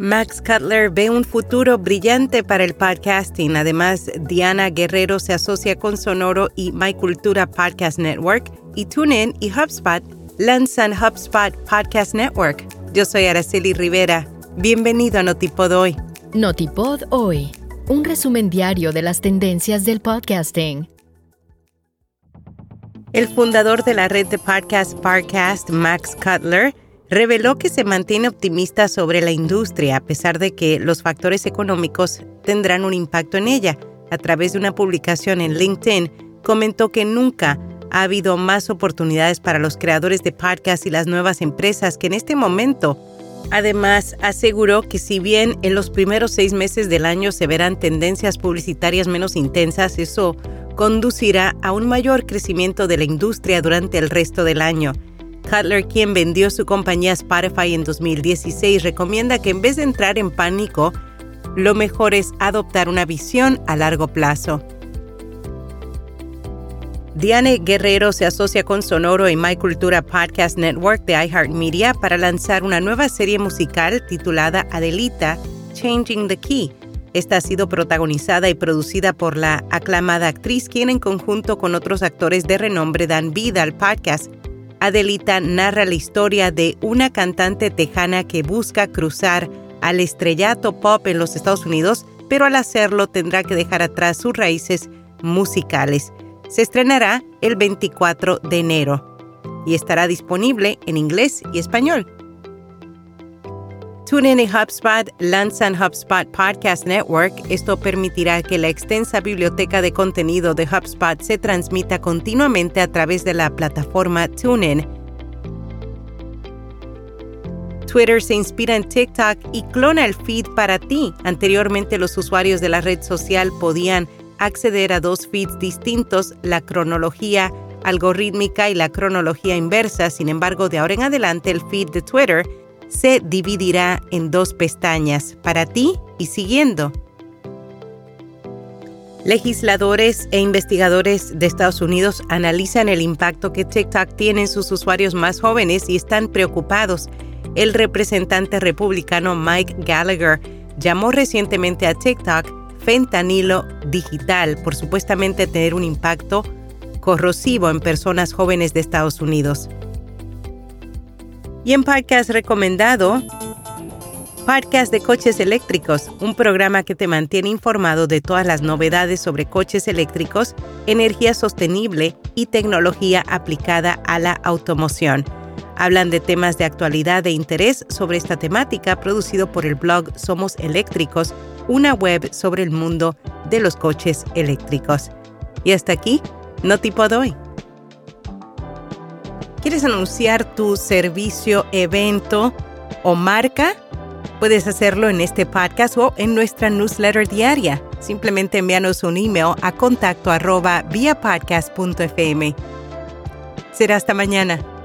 Max Cutler ve un futuro brillante para el podcasting. Además, Diana Guerrero se asocia con Sonoro y My Cultura Podcast Network y TuneIn y HubSpot lanzan HubSpot Podcast Network. Yo soy Araceli Rivera. Bienvenido a Notipod Hoy. Notipod Hoy, un resumen diario de las tendencias del podcasting. El fundador de la red de podcast Parcast, Max Cutler, reveló que se mantiene optimista sobre la industria a pesar de que los factores económicos tendrán un impacto en ella. A través de una publicación en LinkedIn, comentó que nunca ha habido más oportunidades para los creadores de podcasts y las nuevas empresas que en este momento. Además, aseguró que si bien en los primeros seis meses del año se verán tendencias publicitarias menos intensas, eso conducirá a un mayor crecimiento de la industria durante el resto del año. Cutler, quien vendió su compañía Spotify en 2016, recomienda que en vez de entrar en pánico, lo mejor es adoptar una visión a largo plazo. Diane Guerrero se asocia con Sonoro y My Cultura Podcast Network de iHeartMedia para lanzar una nueva serie musical titulada Adelita, Changing the Key. Esta ha sido protagonizada y producida por la aclamada actriz, quien en conjunto con otros actores de renombre dan vida al podcast Adelita narra la historia de una cantante tejana que busca cruzar al estrellato pop en los Estados Unidos, pero al hacerlo tendrá que dejar atrás sus raíces musicales. Se estrenará el 24 de enero y estará disponible en inglés y español. TuneIn y HubSpot lanzan HubSpot Podcast Network. Esto permitirá que la extensa biblioteca de contenido de HubSpot se transmita continuamente a través de la plataforma TuneIn. Twitter se inspira en TikTok y clona el feed para ti. Anteriormente los usuarios de la red social podían acceder a dos feeds distintos, la cronología algorítmica y la cronología inversa. Sin embargo, de ahora en adelante el feed de Twitter se dividirá en dos pestañas, para ti y siguiendo. Legisladores e investigadores de Estados Unidos analizan el impacto que TikTok tiene en sus usuarios más jóvenes y están preocupados. El representante republicano Mike Gallagher llamó recientemente a TikTok fentanilo digital por supuestamente tener un impacto corrosivo en personas jóvenes de Estados Unidos. Y en podcast recomendado, Podcast de Coches Eléctricos, un programa que te mantiene informado de todas las novedades sobre coches eléctricos, energía sostenible y tecnología aplicada a la automoción. Hablan de temas de actualidad e interés sobre esta temática producido por el blog Somos Eléctricos, una web sobre el mundo de los coches eléctricos. Y hasta aquí, no tipo doy. ¿Quieres anunciar tu servicio, evento o marca? Puedes hacerlo en este podcast o en nuestra newsletter diaria. Simplemente envíanos un email a contacto arroba Será hasta mañana.